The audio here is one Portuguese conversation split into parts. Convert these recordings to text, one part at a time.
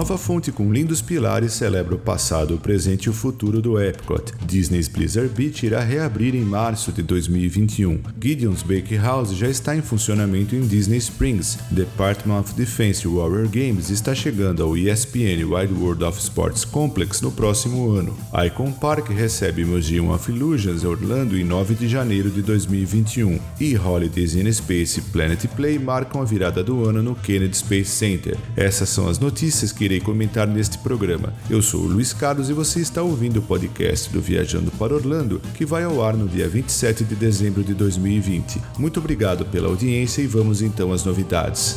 Nova fonte com lindos pilares celebra o passado, o presente e o futuro do Epcot. Disney's Blizzard Beach irá reabrir em março de 2021. Gideon's Bakehouse já está em funcionamento em Disney Springs. Department of Defense Warrior Games está chegando ao ESPN Wide World of Sports Complex no próximo ano. Icon Park recebe Museum of Illusions Orlando em 9 de janeiro de 2021. E Holidays in Space Planet Play marcam a virada do ano no Kennedy Space Center. Essas são as notícias que irei comentar neste programa. Eu sou o Luiz Carlos e você está ouvindo o podcast do Viajando para Orlando, que vai ao ar no dia 27 de dezembro de 2020. Muito obrigado pela audiência e vamos então às novidades.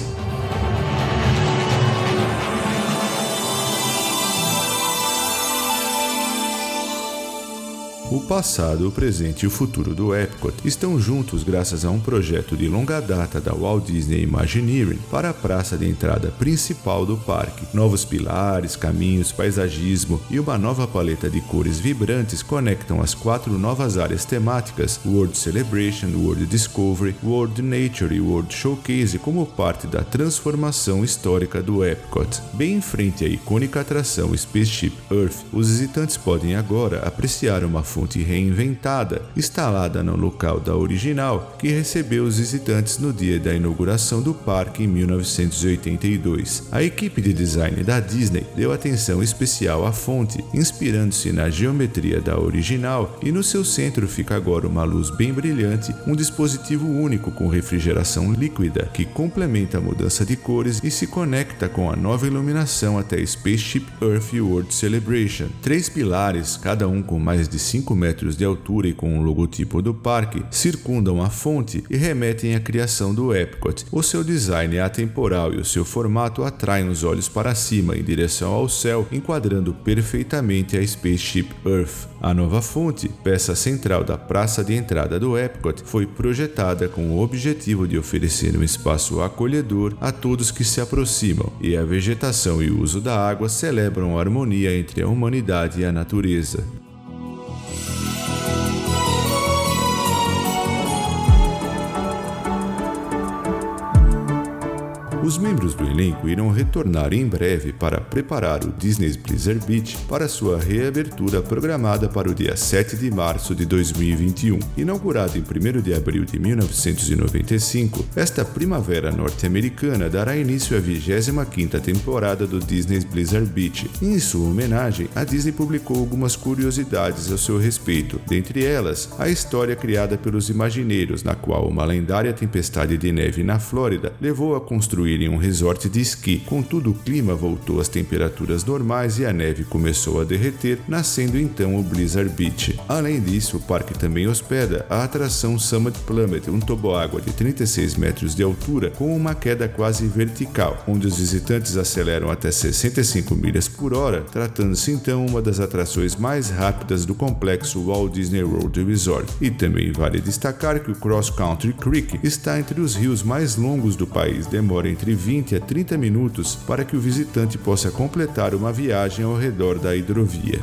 O passado, o presente e o futuro do Epcot estão juntos graças a um projeto de longa data da Walt Disney Imagineering para a praça de entrada principal do parque. Novos pilares, caminhos, paisagismo e uma nova paleta de cores vibrantes conectam as quatro novas áreas temáticas World Celebration, World Discovery, World Nature e World Showcase como parte da transformação histórica do Epcot. Bem em frente à icônica atração Spaceship Earth, os visitantes podem agora apreciar uma fonte fonte reinventada, instalada no local da original, que recebeu os visitantes no dia da inauguração do parque em 1982. A equipe de design da Disney deu atenção especial à fonte, inspirando-se na geometria da original, e no seu centro fica agora uma luz bem brilhante, um dispositivo único com refrigeração líquida que complementa a mudança de cores e se conecta com a nova iluminação até Spaceship Earth World Celebration. Três pilares, cada um com mais de 5 5 metros de altura e com o logotipo do parque, circundam a fonte e remetem à criação do Epcot. O seu design é atemporal e o seu formato atraem os olhos para cima em direção ao céu, enquadrando perfeitamente a Spaceship Earth. A nova fonte, peça central da praça de entrada do Epcot, foi projetada com o objetivo de oferecer um espaço acolhedor a todos que se aproximam, e a vegetação e o uso da água celebram a harmonia entre a humanidade e a natureza. Os membros do elenco irão retornar em breve para preparar o Disney's Blizzard Beach para sua reabertura programada para o dia 7 de março de 2021. Inaugurado em 1 de abril de 1995, esta primavera norte-americana dará início à 25ª temporada do Disney's Blizzard Beach. Em sua homenagem, a Disney publicou algumas curiosidades a seu respeito, dentre elas a história criada pelos Imagineiros, na qual uma lendária tempestade de neve na Flórida levou a construir em um resort de esqui. Contudo, o clima voltou às temperaturas normais e a neve começou a derreter, nascendo então o Blizzard Beach. Além disso, o parque também hospeda a atração Summit Plummet, um toboágua de 36 metros de altura com uma queda quase vertical, onde os visitantes aceleram até 65 milhas por hora, tratando-se então uma das atrações mais rápidas do complexo Walt Disney World Resort. E também vale destacar que o Cross Country Creek está entre os rios mais longos do país, demora entre entre 20 a 30 minutos para que o visitante possa completar uma viagem ao redor da hidrovia.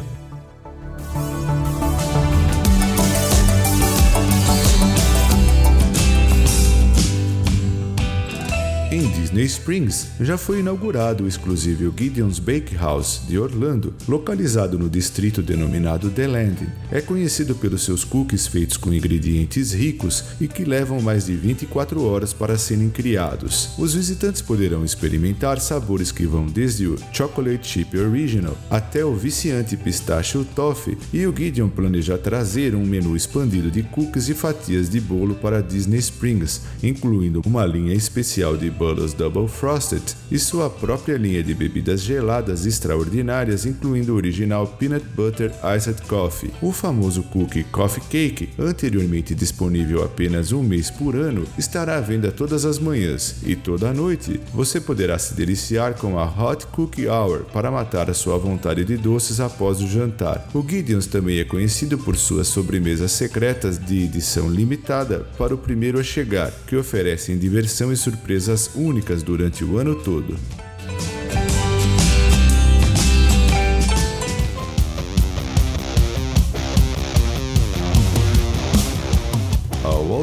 Disney Springs, já foi inaugurado o exclusivo Gideon's Bakehouse de Orlando, localizado no distrito denominado The Landing. É conhecido pelos seus cookies feitos com ingredientes ricos e que levam mais de 24 horas para serem criados. Os visitantes poderão experimentar sabores que vão desde o Chocolate Chip Original até o viciante Pistachio Toffee, e o Gideon planeja trazer um menu expandido de cookies e fatias de bolo para Disney Springs, incluindo uma linha especial de Bolos Double Frosted e sua própria linha de bebidas geladas extraordinárias, incluindo o original Peanut Butter Iced Coffee. O famoso cookie Coffee Cake, anteriormente disponível apenas um mês por ano, estará à venda todas as manhãs e toda noite você poderá se deliciar com a Hot Cookie Hour para matar a sua vontade de doces após o jantar. O Gideon's também é conhecido por suas sobremesas secretas de edição limitada para o primeiro a chegar, que oferecem diversão e surpresas únicas durante o ano todo.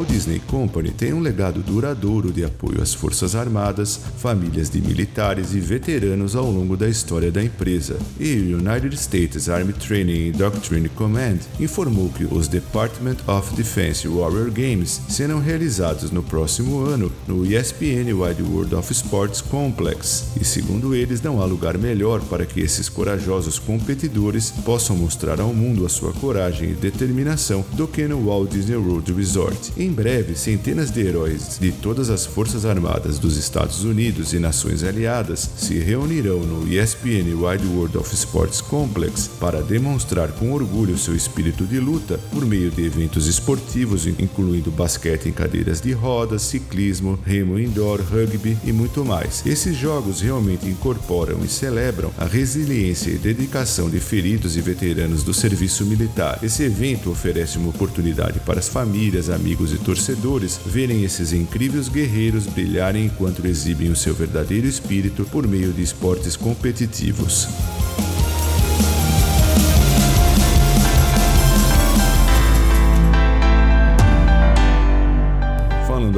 Walt Disney Company tem um legado duradouro de apoio às Forças Armadas, famílias de militares e veteranos ao longo da história da empresa. E o United States Army Training and Doctrine Command informou que os Department of Defense Warrior Games serão realizados no próximo ano no ESPN Wide World of Sports Complex. E segundo eles, não há lugar melhor para que esses corajosos competidores possam mostrar ao mundo a sua coragem e determinação do que no Walt Disney World Resort. Em breve, centenas de heróis de todas as Forças Armadas dos Estados Unidos e nações aliadas se reunirão no ESPN Wide World of Sports Complex para demonstrar com orgulho seu espírito de luta por meio de eventos esportivos, incluindo basquete em cadeiras de rodas, ciclismo, remo indoor, rugby e muito mais. Esses jogos realmente incorporam e celebram a resiliência e dedicação de feridos e veteranos do serviço militar. Esse evento oferece uma oportunidade para as famílias, amigos e torcedores verem esses incríveis guerreiros brilharem enquanto exibem o seu verdadeiro espírito por meio de esportes competitivos.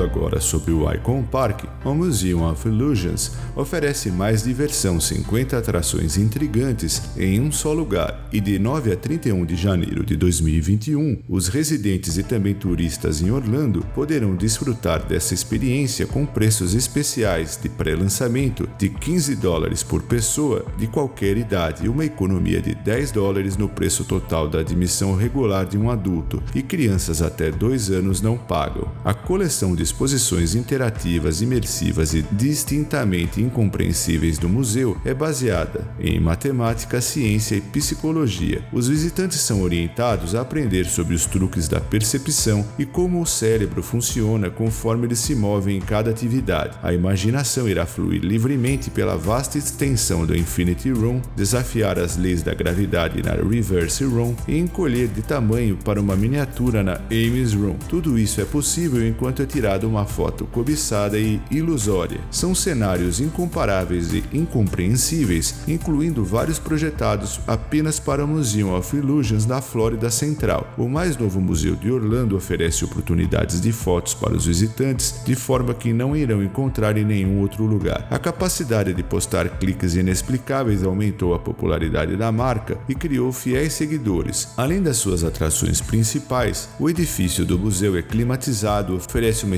Falando agora sobre o Icon Park, o Museum of Illusions oferece mais diversão, 50 atrações intrigantes em um só lugar, e de 9 a 31 de janeiro de 2021, os residentes e também turistas em Orlando poderão desfrutar dessa experiência com preços especiais de pré-lançamento de 15 dólares por pessoa de qualquer idade e uma economia de 10 dólares no preço total da admissão regular de um adulto, e crianças até 2 anos não pagam. A coleção são disposições interativas, imersivas e distintamente incompreensíveis do museu é baseada em matemática, ciência e psicologia. Os visitantes são orientados a aprender sobre os truques da percepção e como o cérebro funciona conforme eles se movem em cada atividade. A imaginação irá fluir livremente pela vasta extensão do Infinity Room, desafiar as leis da gravidade na Reverse Room e encolher de tamanho para uma miniatura na Ames Room. Tudo isso é possível enquanto é tirado uma foto cobiçada e ilusória. São cenários incomparáveis e incompreensíveis, incluindo vários projetados apenas para o Museum of Illusions da Flórida Central. O mais novo museu de Orlando oferece oportunidades de fotos para os visitantes de forma que não irão encontrar em nenhum outro lugar. A capacidade de postar cliques inexplicáveis aumentou a popularidade da marca e criou fiéis seguidores. Além das suas atrações principais, o edifício do museu é climatizado, oferece uma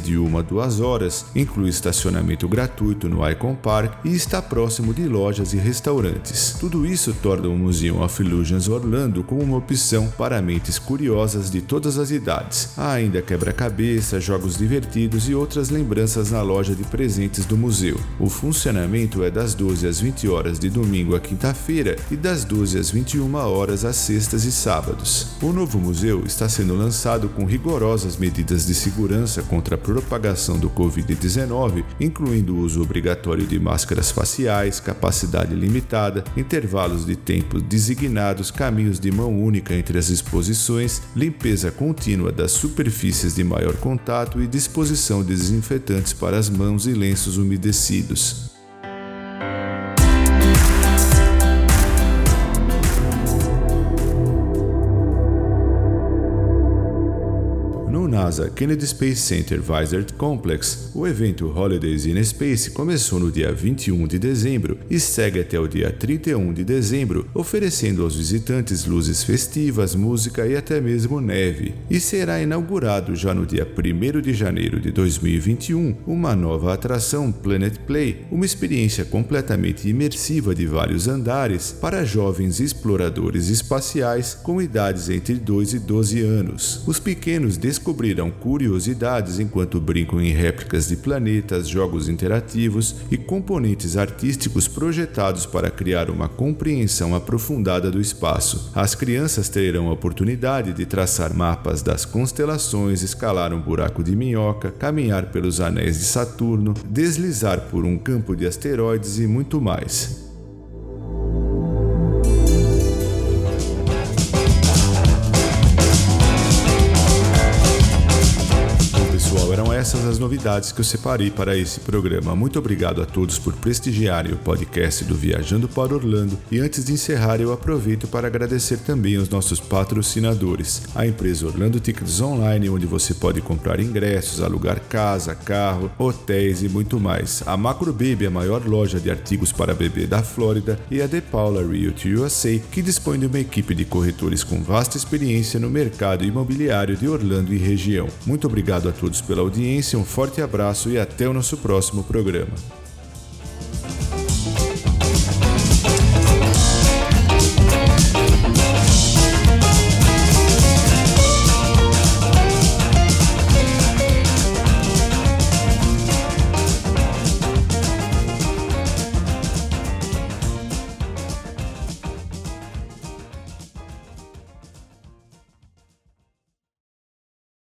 de uma a duas horas, inclui estacionamento gratuito no Icon Park e está próximo de lojas e restaurantes. Tudo isso torna o Museum of Illusions Orlando como uma opção para mentes curiosas de todas as idades. Há ainda quebra-cabeça, jogos divertidos e outras lembranças na loja de presentes do museu. O funcionamento é das 12 às 20 horas de domingo a quinta-feira e das 12 às 21 horas às sextas e sábados. O novo museu está sendo lançado com rigorosas medidas de segurança contra a propagação do Covid-19, incluindo o uso obrigatório de máscaras faciais, capacidade limitada, intervalos de tempo designados, caminhos de mão única entre as exposições, limpeza contínua das superfícies de maior contato e disposição de desinfetantes para as mãos e lenços umedecidos. NASA Kennedy Space Center Visored Complex, o evento Holidays in Space começou no dia 21 de dezembro e segue até o dia 31 de dezembro, oferecendo aos visitantes luzes festivas, música e até mesmo neve. E será inaugurado já no dia 1 de janeiro de 2021 uma nova atração Planet Play, uma experiência completamente imersiva de vários andares para jovens exploradores espaciais com idades entre 2 e 12 anos. Os pequenos descobriram terão curiosidades enquanto brincam em réplicas de planetas, jogos interativos e componentes artísticos projetados para criar uma compreensão aprofundada do espaço. As crianças terão a oportunidade de traçar mapas das constelações, escalar um buraco de minhoca, caminhar pelos anéis de Saturno, deslizar por um campo de asteroides e muito mais. Essas as novidades que eu separei para esse programa. Muito obrigado a todos por prestigiarem o podcast do Viajando para Orlando e antes de encerrar eu aproveito para agradecer também aos nossos patrocinadores, a empresa Orlando Tickets Online, onde você pode comprar ingressos, alugar casa, carro, hotéis e muito mais. A Macro Baby, a maior loja de artigos para bebê da Flórida, e a The Paula Realty USA, que dispõe de uma equipe de corretores com vasta experiência no mercado imobiliário de Orlando e região. Muito obrigado a todos pela audiência, um forte abraço e até o nosso próximo programa.